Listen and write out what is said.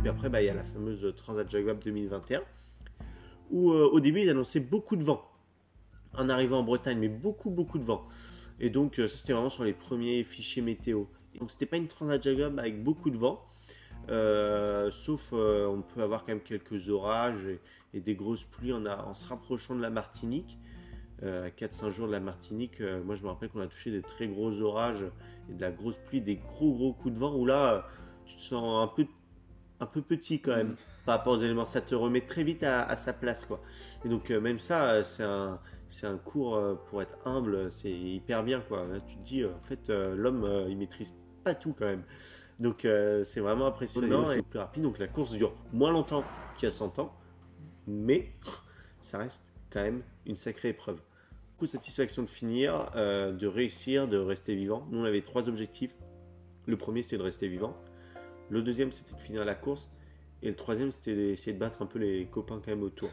Puis après, bah, il y a la fameuse Transat Jaguar 2021, où euh, au début, ils annonçaient beaucoup de vent en arrivant en Bretagne, mais beaucoup, beaucoup de vent. Et donc, euh, ça, c'était vraiment sur les premiers fichiers météo. Donc, c'était pas une Transat Jaguar avec beaucoup de vent. Euh, sauf on peut avoir quand même quelques orages et, des grosses pluies en, se rapprochant de la Martinique. Euh, à 4-5 jours de la Martinique, moi je me rappelle qu'on a touché des très gros orages et de la grosse pluie, des gros gros coups de vent où là tu te sens un peu, un peu petit quand même Mm. par rapport aux éléments. Ça te remet très vite à, à sa place quoi. Et donc euh, même ça, euh, c'est un, c'est un cours euh, pour être humble, c'est hyper bien quoi. Là tu te dis en fait l'homme il maîtrise pas tout quand même. Donc c'est vraiment impressionnant et plus rapide. Donc la course dure moins longtemps qu'il y a 100 ans, mais ça reste quand même une sacrée épreuve. Beaucoup de satisfaction de finir, de réussir, de rester vivant. Nous on avait trois objectifs. Le premier c'était de rester vivant. Le deuxième c'était de finir la course. Et le troisième c'était d'essayer de battre un peu les copains quand même autour.